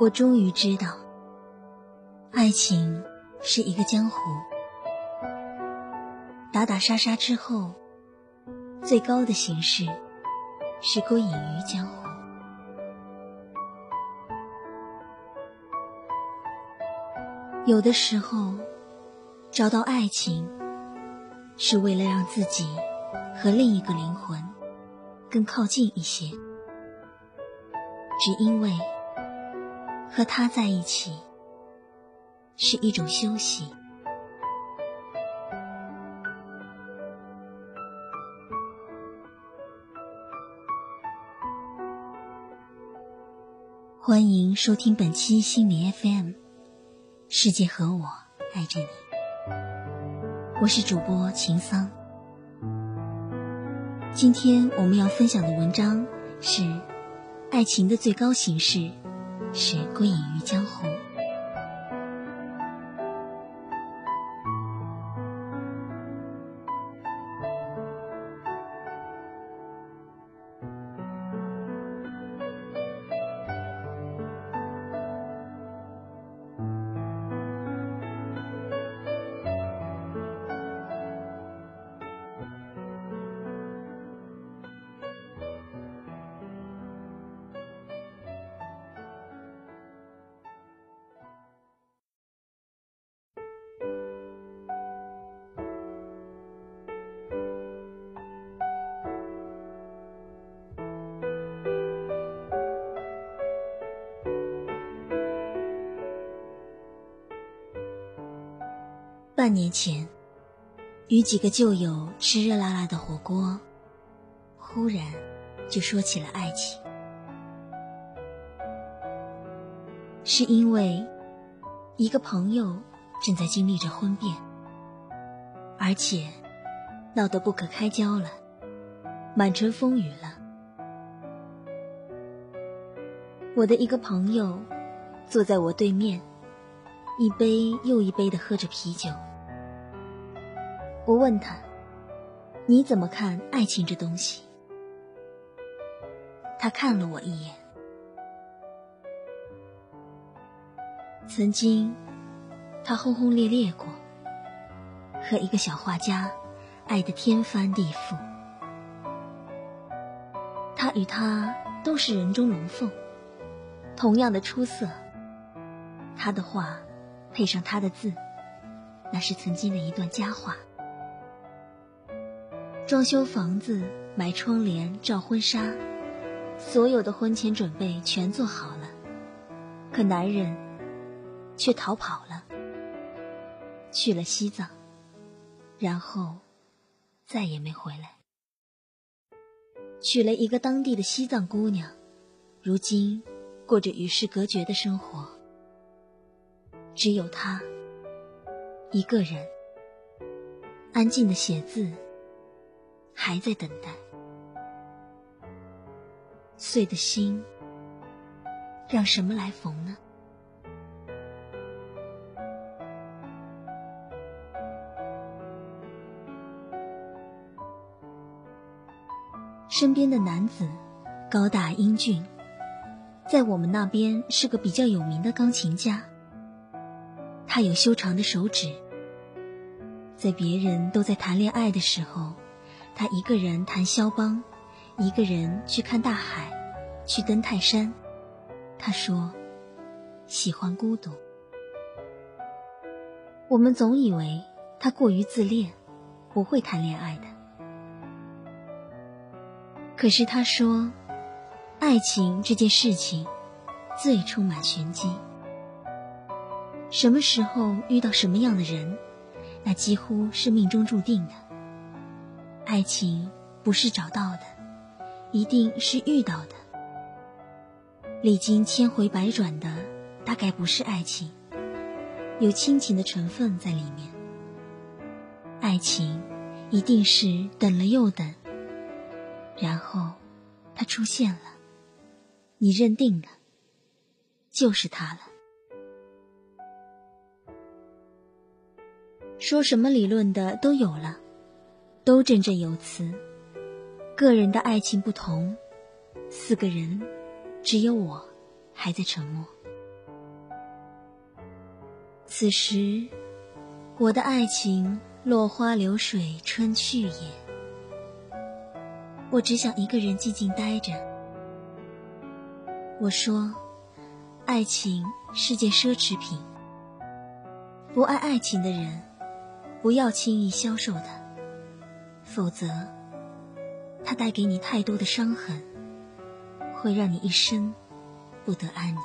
我终于知道爱情是一个江湖打打杀杀之后最高的形式是归隐于江湖。有的时候，找到爱情，是为了让自己和另一个灵魂更靠近一些，只因为。和他在一起是一种休息。欢迎收听本期心理 FM，世界和我爱着你，我是主播秦桑。今天我们要分享的文章是爱情的最高形式。是归隐于江湖。半年前，与几个旧友吃热辣辣的火锅，忽然就说起了爱情。是因为一个朋友正在经历着婚变，而且闹得不可开交了，满城风雨了。我的一个朋友坐在我对面，一杯又一杯的喝着啤酒。我问他：“你怎么看爱情这东西？”他看了我一眼。曾经，他轰轰烈烈过，和一个小画家爱得天翻地覆。他与他都是人中龙凤，同样的出色。他的画配上他的字，那是曾经的一段佳话。装修房子、买窗帘、照婚纱，所有的婚前准备全做好了，可男人却逃跑了，去了西藏，然后再也没回来。娶了一个当地的西藏姑娘，如今过着与世隔绝的生活，只有他一个人。安静的写字。还在等待，碎的心，让什么来缝呢？身边的男子高大英俊，在我们那边是个比较有名的钢琴家。他有修长的手指，在别人都在谈恋爱的时候。他一个人弹肖邦，一个人去看大海，去登泰山。他说：“喜欢孤独。”我们总以为他过于自恋，不会谈恋爱的。可是他说：“爱情这件事情，最充满玄机。什么时候遇到什么样的人，那几乎是命中注定的。”爱情不是找到的，一定是遇到的。历经千回百转的，大概不是爱情，有亲情的成分在里面。爱情一定是等了又等，然后他出现了，你认定了，就是他了。说什么理论的都有了。都振振有词，个人的爱情不同，四个人，只有我还在沉默。此时，我的爱情落花流水春去也。我只想一个人静静待着。我说，爱情是件奢侈品，不爱爱情的人，不要轻易销售它，否则，它带给你太多的伤痕，会让你一生不得安宁。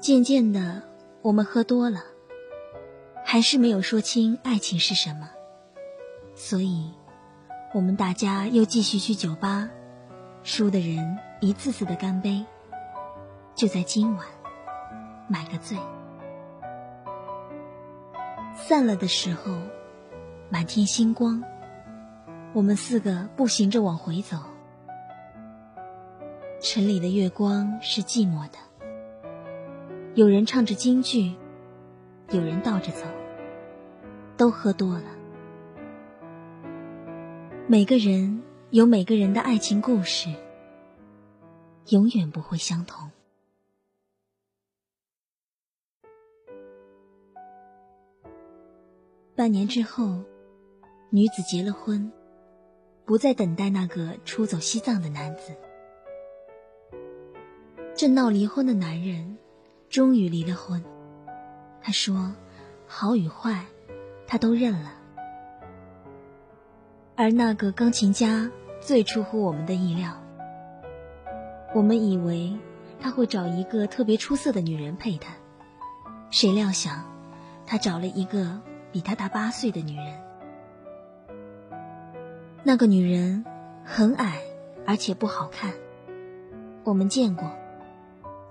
渐渐的，我们喝多了，还是没有说清爱情是什么，所以，我们大家又继续去酒吧，输的人一次次的干杯，就在今晚，买个醉。散了的时候，满天星光，我们四个步行着往回走，城里的月光是寂寞的。有人唱着京剧，有人倒着走，都喝多了。每个人有每个人的爱情故事，永远不会相同。半年之后，女子结了婚，不再等待那个出走西藏的男子。正闹离婚的男人。终于离了婚，他说：“好与坏，他都认了。”而那个钢琴家最出乎我们的意料。我们以为他会找一个特别出色的女人陪他，谁料想他找了一个比他大八岁的女人。那个女人很矮，而且不好看，我们见过。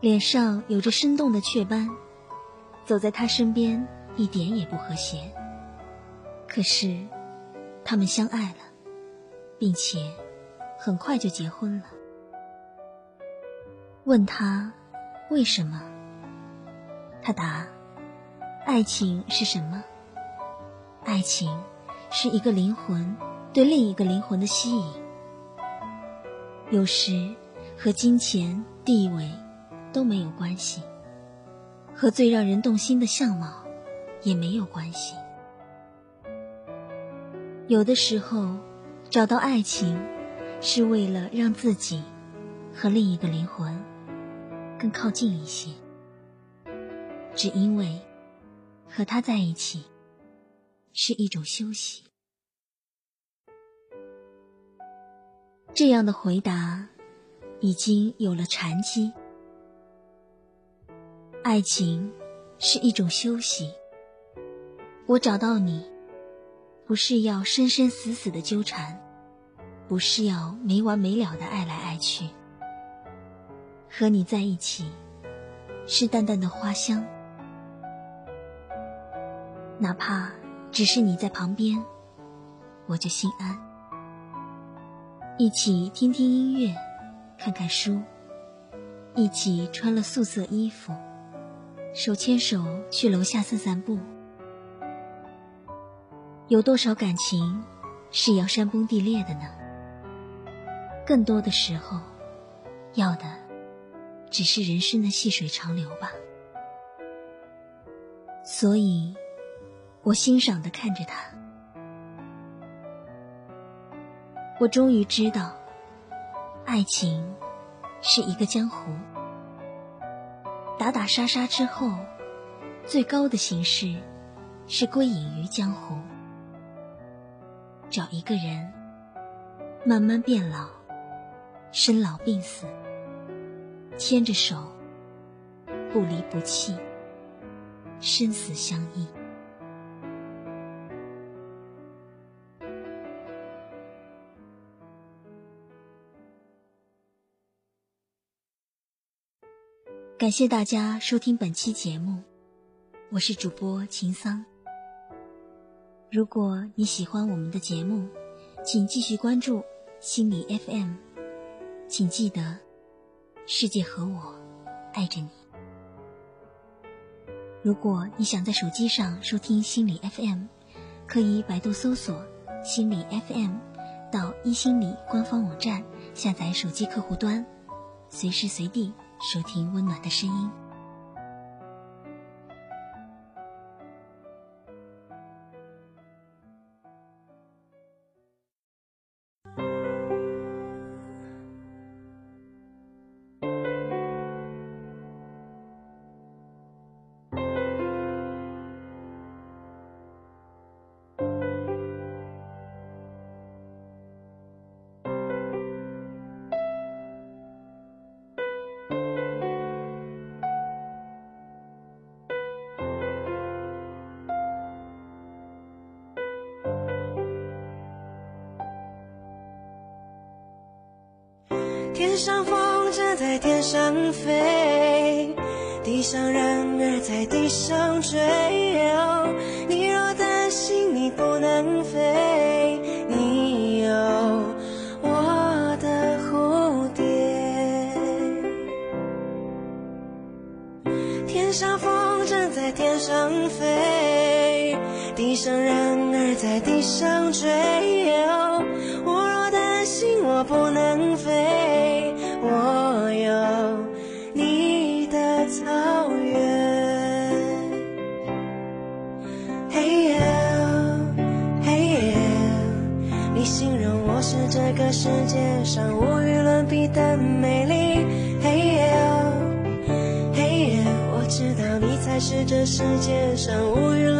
脸上有着生动的雀斑，走在他身边一点也不和谐。可是，他们相爱了，并且很快就结婚了。问他为什么？他答：“爱情是什么？爱情是一个灵魂对另一个灵魂的吸引，有时和金钱、地位。”都没有关系，和最让人动心的相貌也没有关系。有的时候，找到爱情，是为了让自己和另一个灵魂更靠近一些，只因为和他在一起是一种休息。这样的回答已经有了禅机。爱情是一种休息。我找到你，不是要生生死死的纠缠，不是要没完没了的爱来爱去。和你在一起，是淡淡的花香，哪怕只是你在旁边，我就心安。一起听听音乐，看看书，一起穿了素色衣服。手牵手去楼下散散步，有多少感情是要山崩地裂的呢？更多的时候，要的只是人生的细水长流吧。所以，我欣赏的看着他，我终于知道，爱情是一个江湖。打打杀杀之后，最高的形式是归隐于江湖，找一个人慢慢变老，生老病死，牵着手，不离不弃，生死相依。感谢大家收听本期节目，我是主播秦桑。如果你喜欢我们的节目，请继续关注心理 FM。请记得，世界和我爱着你。如果你想在手机上收听心理 FM，可以百度搜索心理 FM，到一心理官方网站下载手机客户端。随时随地收听温暖的声音。天上风筝在天上飞，地上人儿在地上追。上无与伦比的美丽，嘿耶，嘿耶，我知道你才是这世界上无与伦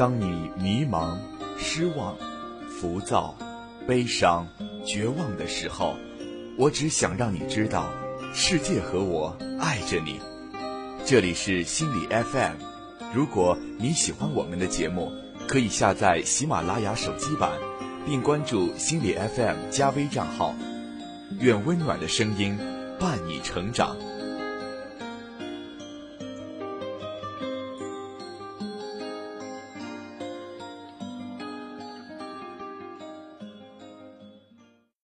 当你迷茫、失望、浮躁、悲伤、绝望的时候，我只想让你知道，世界和我爱着你。这里是心理 FM，如果你喜欢我们的节目，可以下载喜马拉雅手机版，并关注心理 FM 加微账号。愿温暖的声音伴你成长。